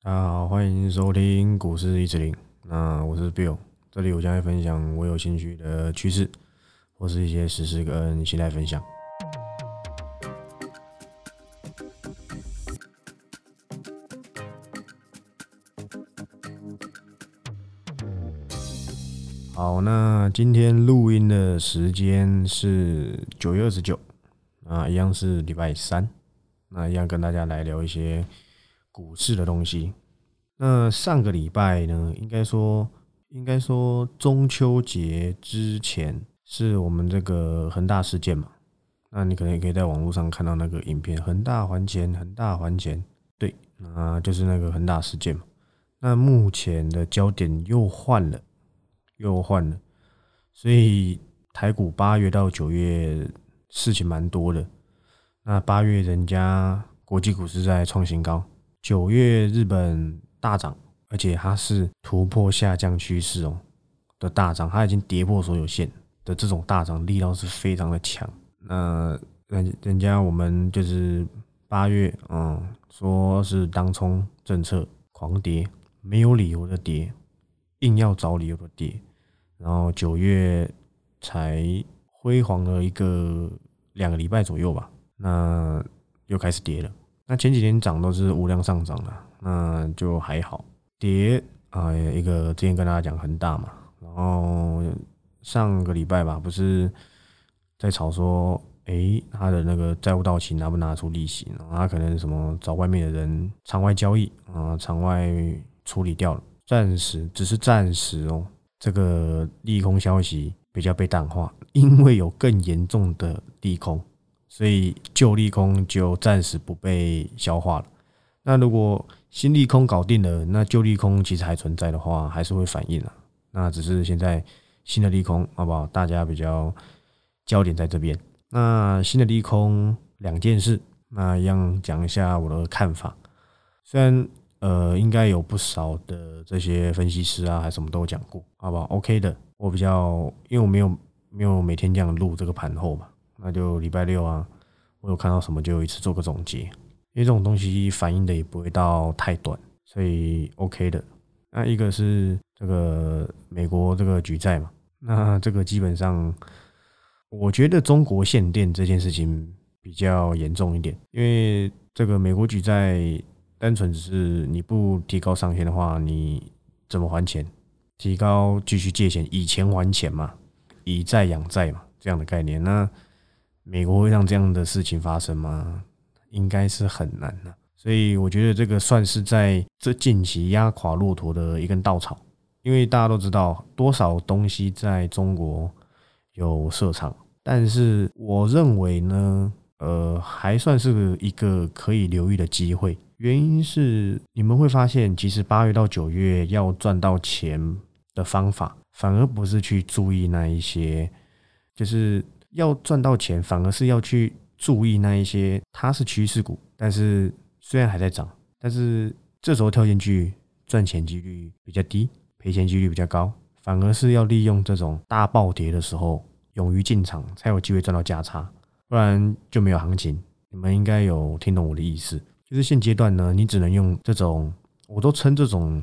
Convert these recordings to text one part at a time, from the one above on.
大家好，欢迎收听股市一指零。那我是 Bill，这里我将会分享我有兴趣的趋势，或是一些实事跟心态分享。好，那今天录音的时间是九月二十九，啊，一样是礼拜三，那一样跟大家来聊一些股市的东西。那上个礼拜呢，应该说，应该说中秋节之前是我们这个恒大事件嘛？那你可能也可以在网络上看到那个影片，恒大还钱，恒大还钱，对，那就是那个恒大事件嘛。那目前的焦点又换了。又换了，所以台股八月到九月事情蛮多的。那八月人家国际股市在创新高，九月日本大涨，而且它是突破下降趋势哦的大涨，它已经跌破所有线的这种大涨力道是非常的强。那人人家我们就是八月，嗯，说是当冲政策狂跌，没有理由的跌，硬要找理由的跌。然后九月才辉煌了一个两个礼拜左右吧，那又开始跌了。那前几天涨都是无量上涨的，那就还好。跌啊，一个之前跟大家讲恒大嘛，然后上个礼拜吧，不是在吵说，诶，他的那个债务到期拿不拿出利息？然后他可能什么找外面的人场外交易啊，场外处理掉了，暂时只是暂时哦。这个利空消息比较被淡化，因为有更严重的利空，所以旧利空就暂时不被消化了。那如果新利空搞定了，那旧利空其实还存在的话，还是会反应啊。那只是现在新的利空好不好？大家比较焦点在这边。那新的利空两件事，那一样讲一下我的看法。虽然。呃，应该有不少的这些分析师啊，还什么都讲过，好不好？OK 的，我比较，因为我没有没有每天这样录这个盘后嘛，那就礼拜六啊，我有看到什么就一次做个总结，因为这种东西反应的也不会到太短，所以 OK 的。那一个是这个美国这个举债嘛，那这个基本上，我觉得中国限电这件事情比较严重一点，因为这个美国举债。单纯只是你不提高上限的话，你怎么还钱？提高继续借钱，以钱还钱嘛，以债养债嘛，这样的概念。那美国会让这样的事情发生吗？应该是很难的。所以我觉得这个算是在这近期压垮骆驼的一根稻草。因为大家都知道多少东西在中国有设厂，但是我认为呢，呃，还算是一个可以留意的机会。原因是你们会发现，其实八月到九月要赚到钱的方法，反而不是去注意那一些，就是要赚到钱，反而是要去注意那一些，它是趋势股，但是虽然还在涨，但是这时候跳进去赚钱几率比较低，赔钱几率比较高，反而是要利用这种大暴跌的时候，勇于进场，才有机会赚到价差，不然就没有行情。你们应该有听懂我的意思。就是现阶段呢，你只能用这种，我都称这种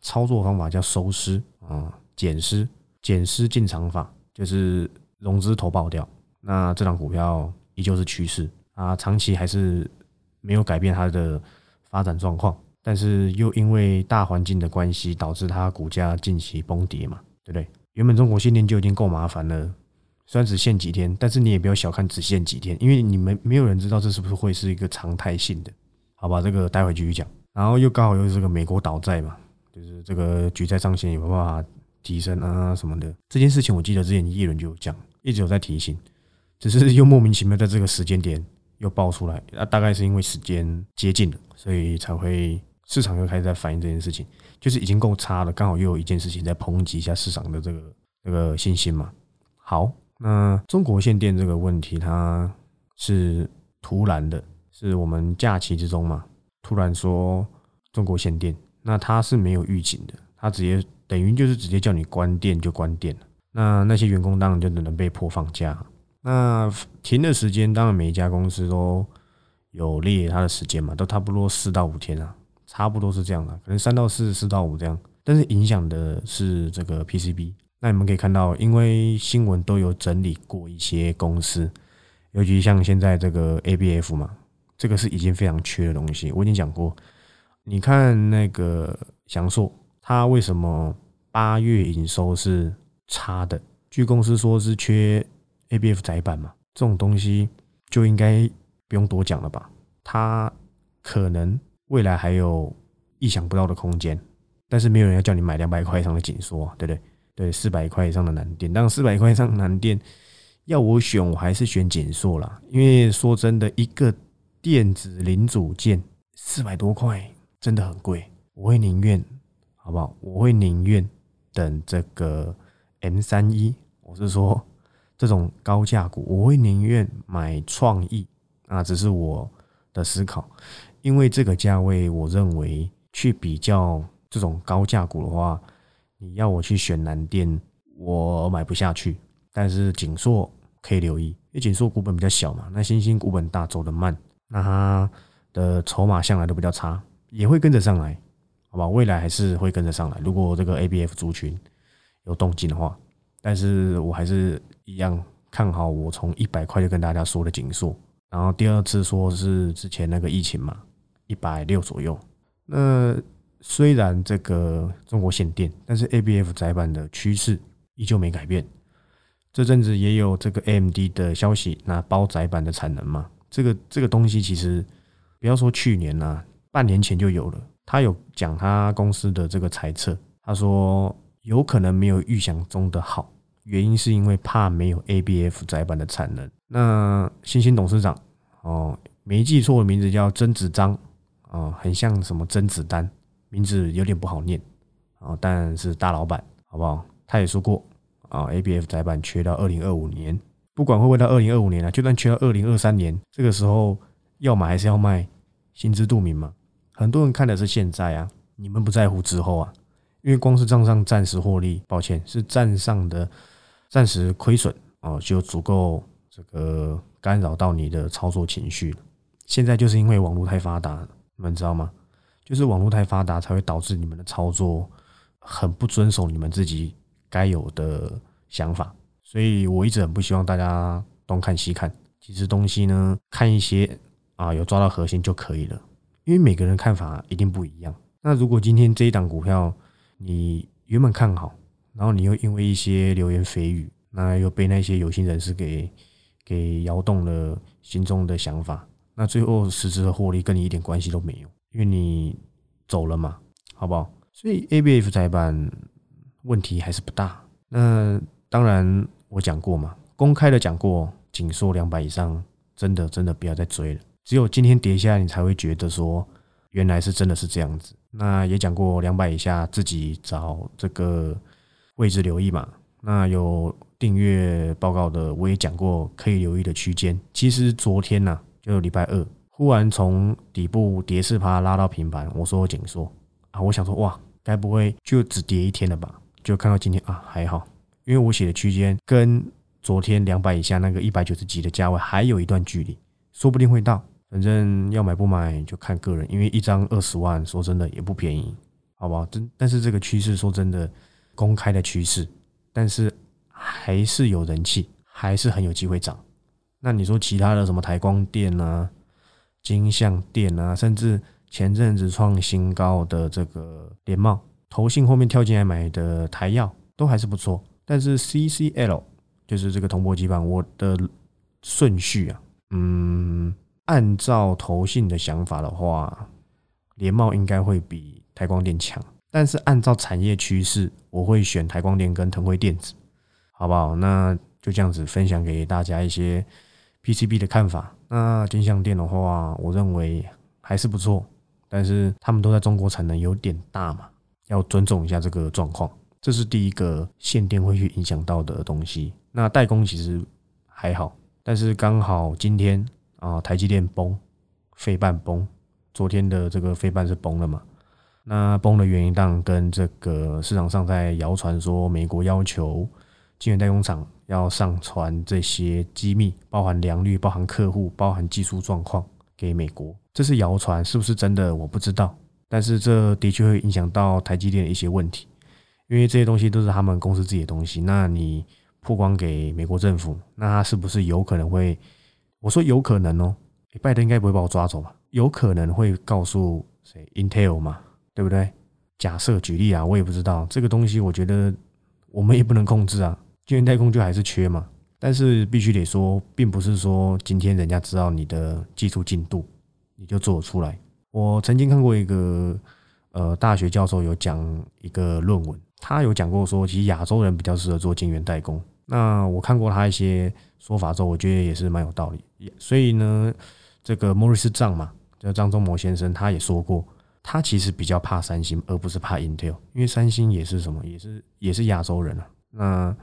操作方法叫收尸啊，减尸、减尸进场法，就是融资投爆掉。那这张股票依旧是趋势啊，长期还是没有改变它的发展状况，但是又因为大环境的关系，导致它股价近期崩跌嘛，对不对？原本中国限电就已经够麻烦了，虽然只限几天，但是你也不要小看只限几天，因为你们没有人知道这是不是会是一个常态性的。好吧，这个待会继续讲。然后又刚好又是个美国倒债嘛，就是这个举债上限有办法提升啊什么的。这件事情我记得之前叶伦就有讲，一直有在提醒，只是又莫名其妙在这个时间点又爆出来。那大概是因为时间接近了，所以才会市场又开始在反映这件事情，就是已经够差了，刚好又有一件事情在抨击一下市场的这个这个信心嘛。好，那中国限电这个问题，它是突然的。是我们假期之中嘛，突然说中国限电，那它是没有预警的，它直接等于就是直接叫你关电就关电了。那那些员工当然就只能被迫放假。那停的时间当然每一家公司都有列他的时间嘛，都差不多四到五天啊，差不多是这样的，可能三到四、四到五这样。但是影响的是这个 PCB。那你们可以看到，因为新闻都有整理过一些公司，尤其像现在这个 ABF 嘛，这个是已经非常缺的东西。我已经讲过，你看那个翔硕，它为什么八月营收是差的？据公司说是缺 ABF 载板嘛，这种东西就应该不用多讲了吧？它可能未来还有意想不到的空间，但是没有人要叫你买两百块以上的紧缩，对不对？对，四百块以上的蓝电，但四百块以上蓝电要我选，我还是选紧缩啦。因为说真的，一个电子零组件四百多块真的很贵，我会宁愿，好不好？我会宁愿等这个 M 三一，我是说这种高价股，我会宁愿买创意啊，只是我的思考，因为这个价位，我认为去比较这种高价股的话。你要我去选蓝电，我买不下去。但是锦硕可以留意，因为锦硕股本比较小嘛。那星星股本大，走得慢，那它的筹码向来都比较差，也会跟着上来，好吧？未来还是会跟着上来。如果这个 ABF 族群有动静的话，但是我还是一样看好我从一百块就跟大家说的锦硕，然后第二次说是之前那个疫情嘛，一百六左右。那虽然这个中国限电，但是 ABF 载板的趋势依旧没改变。这阵子也有这个 AMD 的消息，那包窄板的产能嘛，这个这个东西其实不要说去年呐，半年前就有了。他有讲他公司的这个猜测，他说有可能没有预想中的好，原因是因为怕没有 ABF 载板的产能。那新兴董事长哦，没记错的名字叫甄子章哦，很像什么甄子丹。名字有点不好念啊，但是大老板好不好？他也说过啊，ABF 载板缺到二零二五年，不管会不会到二零二五年啊，就算缺到二零二三年，这个时候要买还是要卖，心知肚明嘛。很多人看的是现在啊，你们不在乎之后啊，因为光是账上暂时获利，抱歉是账上的暂时亏损哦，就足够这个干扰到你的操作情绪。现在就是因为网络太发达，你们知道吗？就是网络太发达，才会导致你们的操作很不遵守你们自己该有的想法，所以我一直很不希望大家东看西看。其实东西呢，看一些啊，有抓到核心就可以了。因为每个人看法一定不一样。那如果今天这一档股票你原本看好，然后你又因为一些流言蜚语，那又被那些有心人士给给摇动了心中的想法，那最后实质的获利跟你一点关系都没有。因为你走了嘛，好不好？所以 ABF 载板问题还是不大。那当然我讲过嘛，公开的讲过，紧缩两百以上，真的真的不要再追了。只有今天跌下来，你才会觉得说原来是真的是这样子。那也讲过两百以下自己找这个位置留意嘛。那有订阅报告的，我也讲过可以留意的区间。其实昨天呢，就礼拜二。忽然从底部跌四趴拉到平盘，我说我紧缩啊，我想说哇，该不会就只跌一天了吧？就看到今天啊，还好，因为我写的区间跟昨天两百以下那个一百九十几的价位还有一段距离，说不定会到。反正要买不买就看个人，因为一张二十万，说真的也不便宜，好不好？真但是这个趋势说真的，公开的趋势，但是还是有人气，还是很有机会涨。那你说其他的什么台光电呢？金相电啊，甚至前阵子创新高的这个联茂，投信后面跳进来买的台药都还是不错。但是 CCL 就是这个铜箔基板，我的顺序啊，嗯，按照投信的想法的话，联茂应该会比台光电强。但是按照产业趋势，我会选台光电跟腾辉电子，好不好？那就这样子分享给大家一些 PCB 的看法。那金相店的话，我认为还是不错，但是他们都在中国产能有点大嘛，要尊重一下这个状况。这是第一个限电会去影响到的东西。那代工其实还好，但是刚好今天啊，台积电崩，飞半崩，昨天的这个飞半是崩了嘛？那崩的原因当然跟这个市场上在谣传说美国要求。晶圆代工厂要上传这些机密，包含良率、包含客户、包含技术状况给美国，这是谣传，是不是真的？我不知道。但是这的确会影响到台积电的一些问题，因为这些东西都是他们公司自己的东西。那你曝光给美国政府，那他是不是有可能会？我说有可能哦，拜登应该不会把我抓走吧？有可能会告诉谁？Intel 嘛，对不对？假设举例啊，我也不知道这个东西，我觉得我们也不能控制啊。晶圆代工就还是缺嘛，但是必须得说，并不是说今天人家知道你的技术进度，你就做出来。我曾经看过一个呃大学教授有讲一个论文，他有讲过说，其实亚洲人比较适合做晶圆代工。那我看过他一些说法之后，我觉得也是蛮有道理。所以呢，这个莫瑞斯张嘛，叫张忠谋先生，他也说过。他其实比较怕三星，而不是怕 Intel，因为三星也是什么，也是也是亚洲人啊。那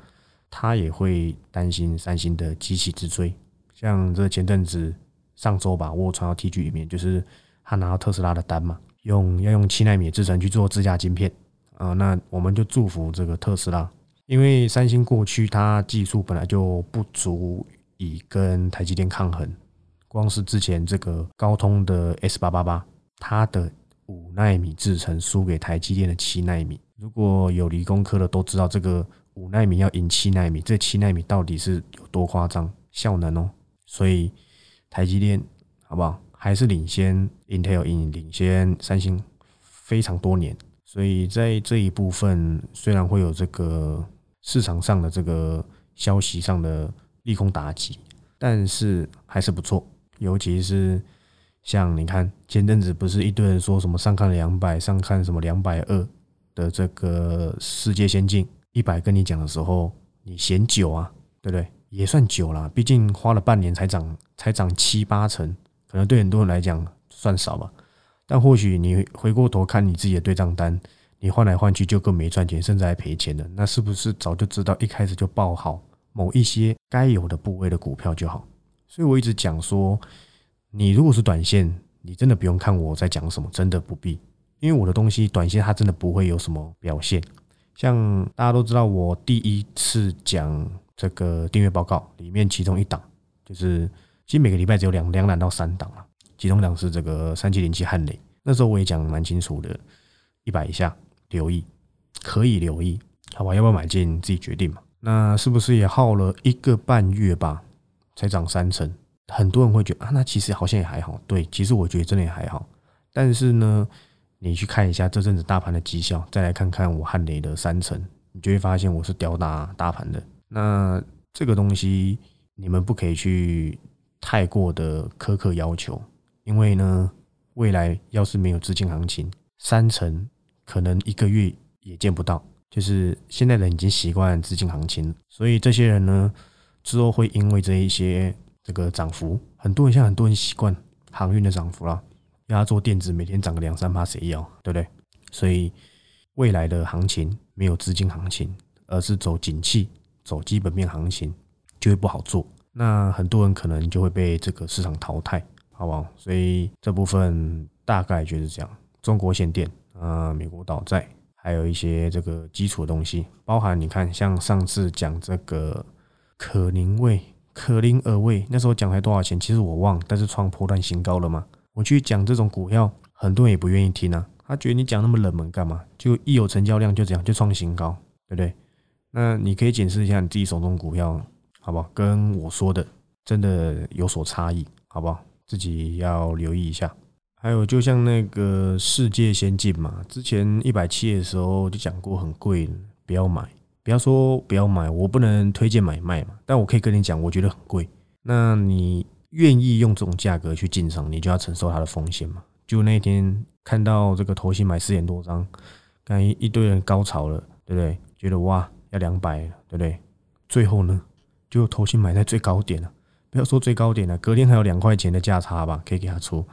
他也会担心三星的机器之追。像这前阵子上周吧，我传到 T G 里面，就是他拿到特斯拉的单嘛，用要用七纳米制程去做自家晶片啊。那我们就祝福这个特斯拉，因为三星过去它技术本来就不足以跟台积电抗衡，光是之前这个高通的 S 八八八，它的五纳米制程输给台积电的七纳米，如果有理工科的都知道，这个五纳米要赢七纳米，这七纳米到底是有多夸张效能哦？所以台积电好不好？还是领先 Intel，领领先三星非常多年。所以在这一部分，虽然会有这个市场上的这个消息上的利空打击，但是还是不错，尤其是。像你看，前阵子不是一堆人说什么上看两百，上看什么两百二的这个世界先进一百，跟你讲的时候，你嫌久啊，对不对？也算久了，毕竟花了半年才涨，才涨七八成，可能对很多人来讲算少吧。但或许你回过头看你自己的对账单，你换来换去就更没赚钱，甚至还赔钱的，那是不是早就知道一开始就报好某一些该有的部位的股票就好？所以我一直讲说。你如果是短线，你真的不用看我在讲什么，真的不必，因为我的东西短线它真的不会有什么表现。像大家都知道，我第一次讲这个订阅报告里面，其中一档就是，其实每个礼拜只有两两档到三档了，其中两是这个三七零七汉雷，那时候我也讲蛮清楚的，一百以下留意，可以留意，好吧？要不要买进自己决定嘛。那是不是也耗了一个半月吧，才涨三成？很多人会觉得啊，那其实好像也还好。对，其实我觉得真的也还好。但是呢，你去看一下这阵子大盘的绩效，再来看看我汉雷的三成，你就会发现我是吊打大盘的。那这个东西你们不可以去太过的苛刻要求，因为呢，未来要是没有资金行情，三成可能一个月也见不到。就是现在人已经习惯资金行情，所以这些人呢，之后会因为这一些。这个涨幅，很多人现在很多人习惯航运的涨幅了，要他做电子，每天涨个两三趴，谁要？对不对？所以未来的行情没有资金行情，而是走景气、走基本面行情，就会不好做。那很多人可能就会被这个市场淘汰，好不好？所以这部分大概就是这样。中国限电啊，美国倒债，还有一些这个基础的东西，包含你看，像上次讲这个可宁味。可零而味，那时候讲才多少钱？其实我忘，但是创破断新高了嘛。我去讲这种股票，很多人也不愿意听啊。他觉得你讲那么冷门干嘛？就一有成交量就这样就创新高，对不对？那你可以检视一下你自己手中股票，好不好？跟我说的真的有所差异，好不好？自己要留意一下。还有就像那个世界先进嘛，之前一百七的时候就讲过很贵，不要买。不要说不要买，我不能推荐买卖嘛。但我可以跟你讲，我觉得很贵。那你愿意用这种价格去进场，你就要承受它的风险嘛。就那天看到这个头型买四点多张，看一一堆人高潮了，对不对？觉得哇要两百，对不对？最后呢，就头型买在最高点了。不要说最高点了，隔天还有两块钱的价差吧，可以给他出。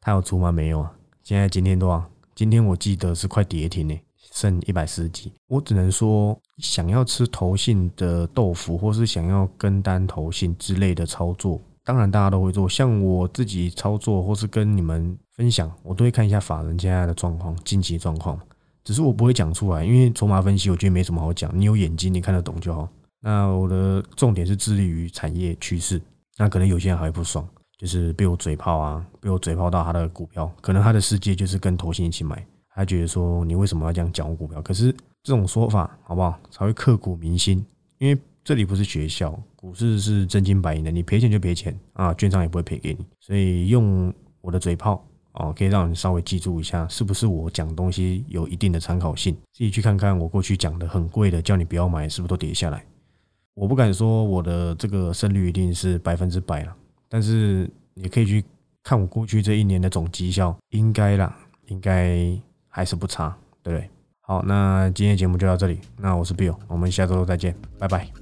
他有出吗？没有啊。现在今天多少？今天我记得是快跌停呢。剩一百四十几，我只能说，想要吃投信的豆腐，或是想要跟单投信之类的操作，当然大家都会做。像我自己操作，或是跟你们分享，我都会看一下法人现在的状况、近期状况。只是我不会讲出来，因为筹码分析，我觉得没什么好讲。你有眼睛，你看得懂就好。那我的重点是致力于产业趋势。那可能有些人还会不爽，就是被我嘴炮啊，被我嘴炮到他的股票，可能他的世界就是跟投信一起买，他觉得说你为什么要这样讲我股票？可是这种说法好不好？才会刻骨铭心，因为这里不是学校，股市是真金白银的，你赔钱就赔钱啊，券商也不会赔给你，所以用我的嘴炮。哦，可以让你稍微记住一下，是不是我讲东西有一定的参考性？自己去看看我过去讲的很贵的，叫你不要买，是不是都跌下来？我不敢说我的这个胜率一定是百分之百了，但是你可以去看我过去这一年的总绩效，应该啦，应该还是不差，对不对？好，那今天节目就到这里，那我是 Bill，我们下周再见，拜拜。